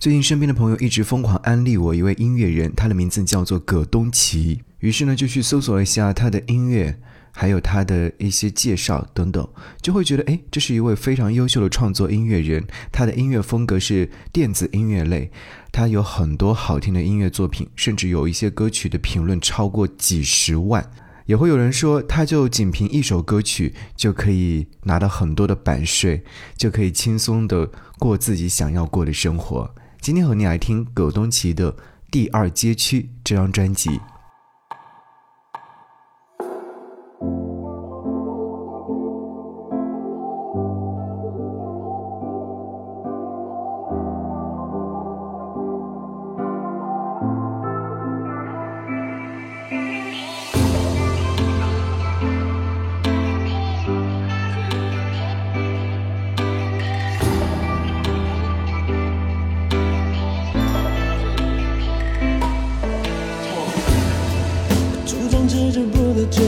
最近身边的朋友一直疯狂安利我一位音乐人，他的名字叫做葛东奇。于是呢，就去搜索了一下他的音乐，还有他的一些介绍等等，就会觉得，哎，这是一位非常优秀的创作音乐人。他的音乐风格是电子音乐类，他有很多好听的音乐作品，甚至有一些歌曲的评论超过几十万。也会有人说，他就仅凭一首歌曲就可以拿到很多的版税，就可以轻松的过自己想要过的生活。今天和你来听葛东奇的《第二街区》这张专辑。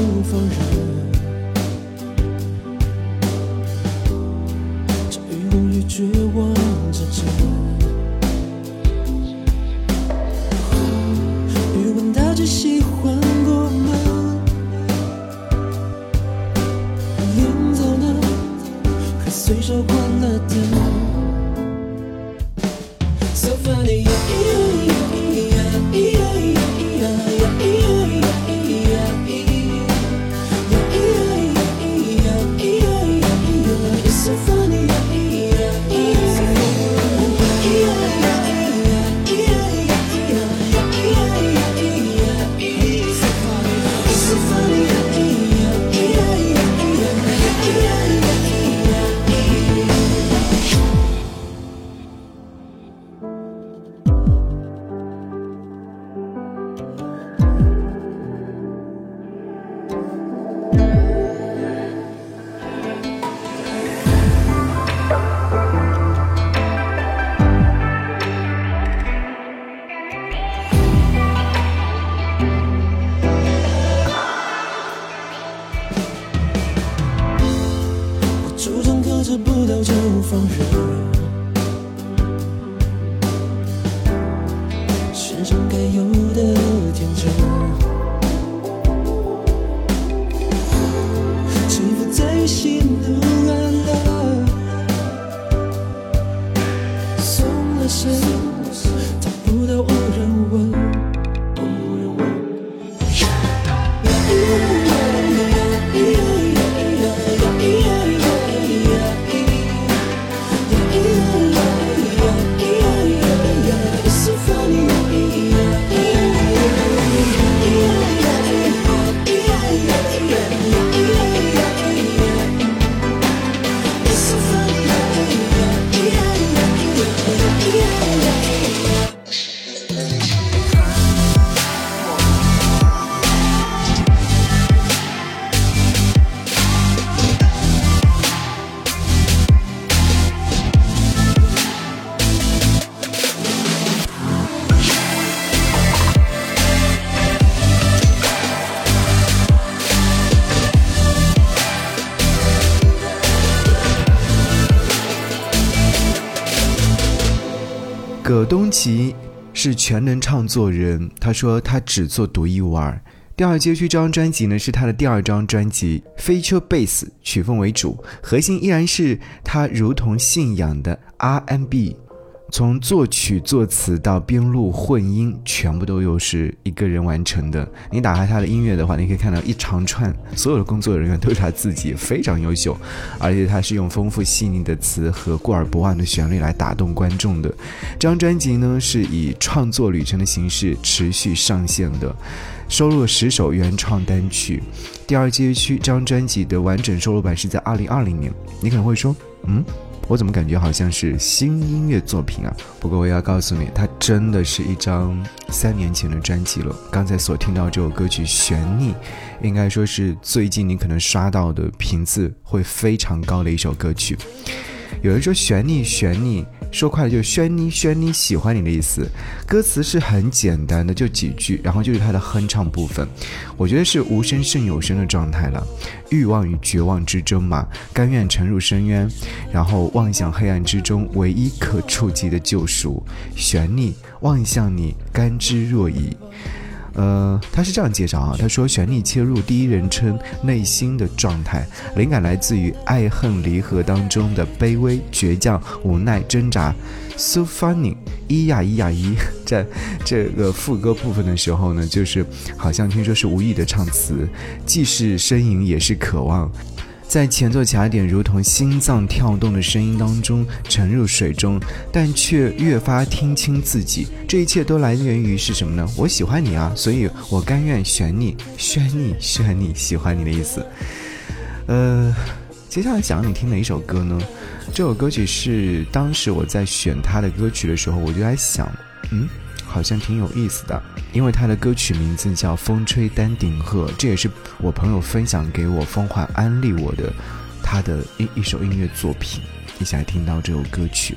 葛奇是全能唱作人，他说他只做独一无二。第二街区这张专辑呢是他的第二张专辑，feature bass 曲风为主，核心依然是他如同信仰的 R&B。从作曲、作词到编录、混音，全部都又是一个人完成的。你打开他的音乐的话，你可以看到一长串，所有的工作人员都是他自己，非常优秀。而且他是用丰富细腻的词和过耳不忘的旋律来打动观众的。这张专辑呢，是以创作旅程的形式持续上线的，收录了十首原创单曲。第二街区这张专辑的完整收录版是在二零二零年。你可能会说，嗯？我怎么感觉好像是新音乐作品啊？不过我要告诉你，它真的是一张三年前的专辑了。刚才所听到这首歌曲《悬溺》，应该说是最近你可能刷到的频次会非常高的一首歌曲。有人说“悬溺，悬溺”，说快了就轩妮轩妮喜欢你的意思。歌词是很简单的，就几句，然后就是它的哼唱部分，我觉得是无声胜有声的状态了。欲望与绝望之争嘛，甘愿沉入深渊，然后望向黑暗之中唯一可触及的救赎。悬溺望向你，甘之若饴。呃，他是这样介绍啊，他说旋律切入第一人称内心的状态，灵感来自于爱恨离合当中的卑微、倔强、无奈、挣扎。So funny，咿呀咿呀咿，在这个副歌部分的时候呢，就是好像听说是无意的唱词，既是呻吟也是渴望。在前奏卡点如同心脏跳动的声音当中沉入水中，但却越发听清自己。这一切都来源于是什么呢？我喜欢你啊，所以我甘愿选你，选你，选你，喜欢你的意思。呃，接下来讲你听哪一首歌呢？这首歌曲是当时我在选他的歌曲的时候，我就在想，嗯。好像挺有意思的，因为他的歌曲名字叫《风吹丹顶鹤》，这也是我朋友分享给我、疯狂安利我的他的一一首音乐作品，一起来听到这首歌曲。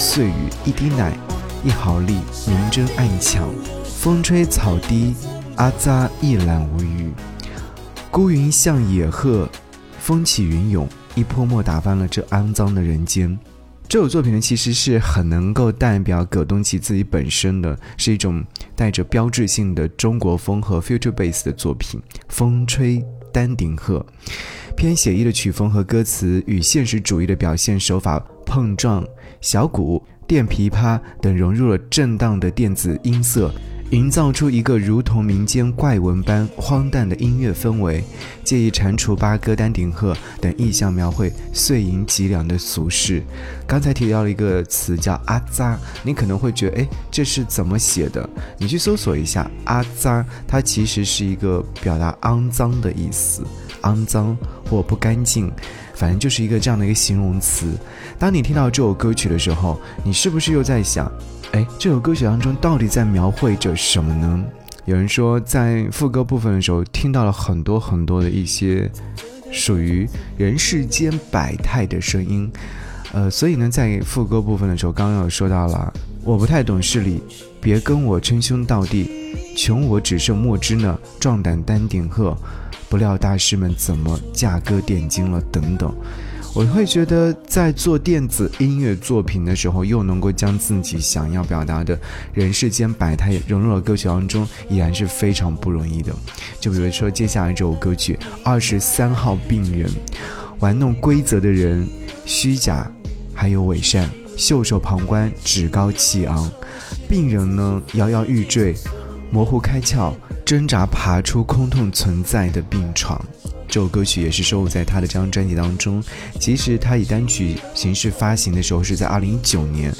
碎语，一滴奶，一毫粒，明争暗抢。风吹草低，阿扎一览无余。孤云像野鹤，风起云涌，一泼墨打翻了这肮脏的人间。这首作品呢，其实是很能够代表葛东奇自己本身的，是一种带着标志性的中国风和 future bass 的作品。风吹丹顶鹤，偏写意的曲风和歌词与现实主义的表现手法碰撞，小鼓、电琵琶等融入了震荡的电子音色。营造出一个如同民间怪闻般荒诞的音乐氛围，借以蟾蜍、八哥、丹顶鹤等意象描绘碎银几两的俗世。刚才提到了一个词叫“阿扎”，你可能会觉得，哎，这是怎么写的？你去搜索一下“阿扎”，它其实是一个表达肮脏的意思，肮脏或不干净，反正就是一个这样的一个形容词。当你听到这首歌曲的时候，你是不是又在想？哎，这首歌曲当中到底在描绘着什么呢？有人说，在副歌部分的时候听到了很多很多的一些属于人世间百态的声音，呃，所以呢，在副歌部分的时候，刚刚有说到了，我不太懂事理，别跟我称兄道弟，穷我只剩墨汁呢，壮胆丹顶鹤，不料大师们怎么价歌点睛了，等等。我会觉得，在做电子音乐作品的时候，又能够将自己想要表达的人世间百态融入了歌曲当中，依然是非常不容易的。就比如说接下来这首歌曲《二十三号病人》，玩弄规则的人，虚假，还有伪善，袖手旁观，趾高气昂。病人呢，摇摇欲坠，模糊开窍，挣扎爬出空洞存在的病床。这首歌曲也是收录在他的这张专辑当中。其实他以单曲形式发行的时候是在二零一九年，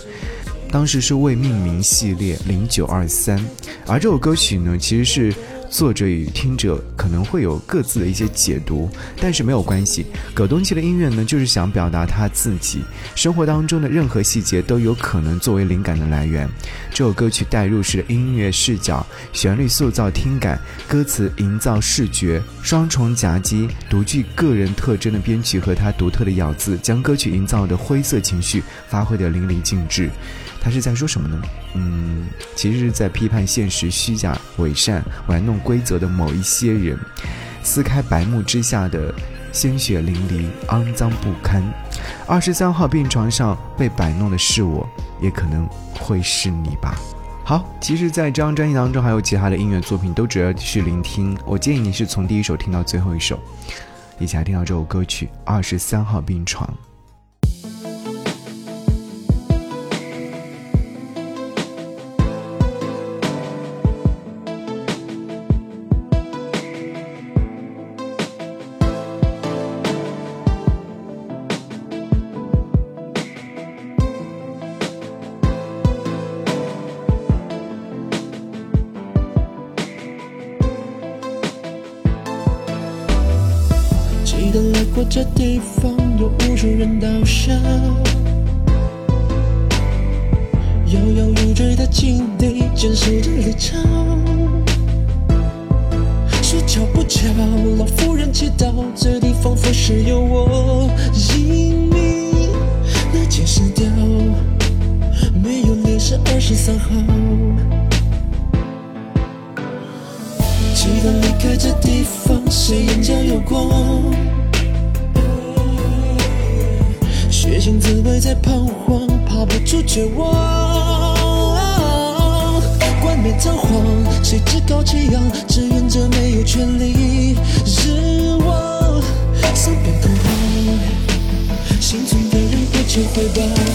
当时是未命名系列零九二三。而这首歌曲呢，其实是。作者与听者可能会有各自的一些解读，但是没有关系。葛东奇的音乐呢，就是想表达他自己生活当中的任何细节都有可能作为灵感的来源。这首歌曲带入式的音乐视角，旋律塑造听感，歌词营造视觉，双重夹击，独具个人特征的编曲和他独特的咬字，将歌曲营造的灰色情绪发挥得淋漓尽致。他是在说什么呢？嗯，其实是在批判现实虚假、伪善、玩弄规则的某一些人，撕开白幕之下的鲜血淋漓、肮脏不堪。二十三号病床上被摆弄的是我，也可能会是你吧。好，其实，在这张专辑当中还有其他的音乐作品，都值得去聆听。我建议你是从第一首听到最后一首，一起来听到这首歌曲《二十三号病床》。记得来过这地方，有无数人倒下，摇摇欲坠的境地，坚守着立场。说巧不巧，老夫人祈祷，这地方佛是有我姓名。那件撕掉，没有脸是二十三号。记得离开这地方，谁眼角有光？在彷徨，爬不出绝望。冠冕堂皇，谁趾高气扬？志愿者没有权利失望。三边口号，幸存的人不求回报。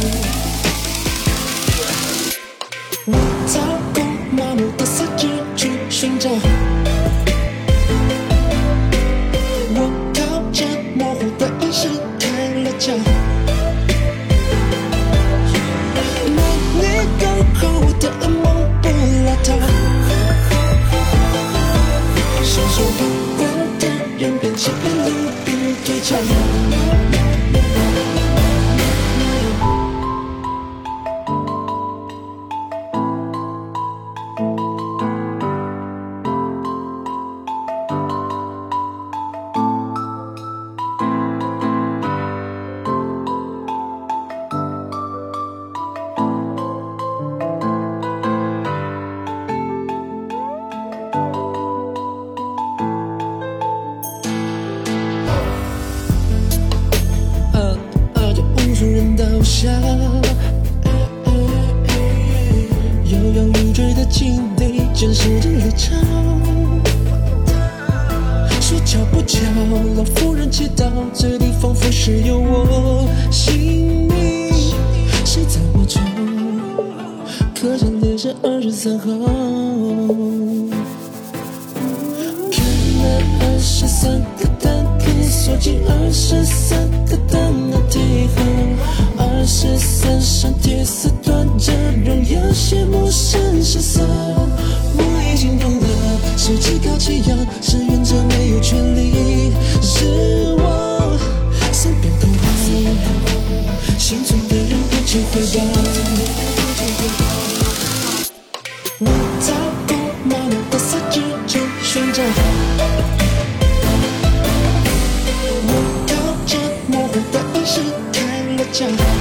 车二十三号。看那二十三个单，可以锁进二十三个单的题号。二十三扇铁丝断着，让有些陌生失色。我已经懂了，是趾高气扬，是愿者没有权利。是我三遍口号，心存的人不求回报。开